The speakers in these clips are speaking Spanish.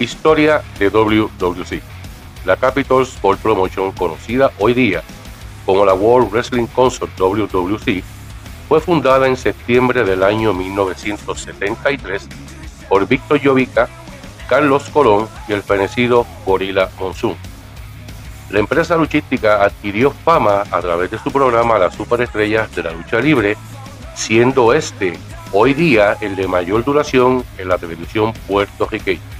Historia de WWC. La Capital Sport Promotion, conocida hoy día como la World Wrestling Consort WWC, fue fundada en septiembre del año 1973 por Víctor Jovica, Carlos Colón y el fenecido Gorilla Monsoon. La empresa luchística adquirió fama a través de su programa Las Superestrellas de la Lucha Libre, siendo este hoy día el de mayor duración en la televisión puertorriqueña.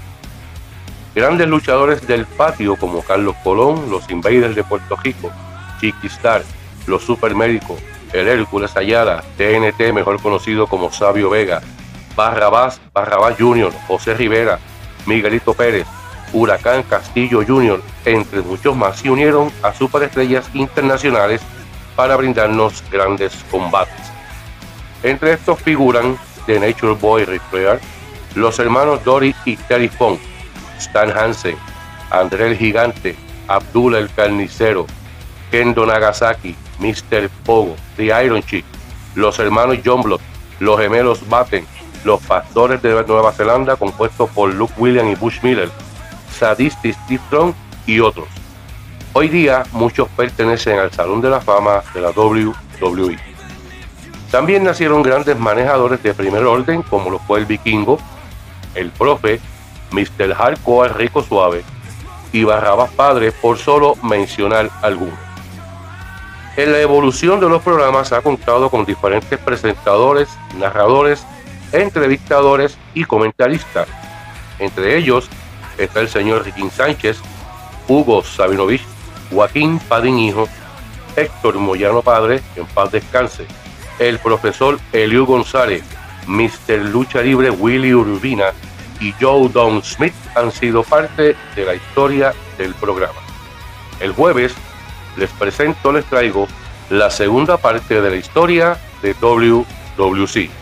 Grandes luchadores del patio como Carlos Colón, los Invaders de Puerto Rico, Chiquistar, los Supermédicos, el Hércules Ayala, TNT mejor conocido como Sabio Vega, Barrabás, Barrabás Jr., José Rivera, Miguelito Pérez, Huracán Castillo Jr., entre muchos más, se unieron a superestrellas internacionales para brindarnos grandes combates. Entre estos figuran The Nature Boy Ric los hermanos Dory y Terry Funk, Stan Hansen, André el Gigante, Abdul el Carnicero, Kendo Nagasaki, Mr. Pogo, The Iron Chick, los hermanos John Blood, los gemelos Batten, los pastores de Nueva Zelanda compuestos por Luke Williams y Bush Miller, Sadistic Steve Strong y otros. Hoy día muchos pertenecen al Salón de la Fama de la WWE. También nacieron grandes manejadores de primer orden como lo fue el Vikingo, el Profe, Mr. Hardcore Rico Suave y Barrabas Padre por solo mencionar algunos. En la evolución de los programas ha contado con diferentes presentadores, narradores, entrevistadores y comentaristas. Entre ellos está el señor Riquín Sánchez, Hugo Sabinovich, Joaquín Padín Hijo, Héctor Moyano Padre, en paz descanse, el profesor Eliu González, Mr. Lucha Libre Willy Urbina y Joe Don Smith han sido parte de la historia del programa. El jueves les presento, les traigo la segunda parte de la historia de WWC.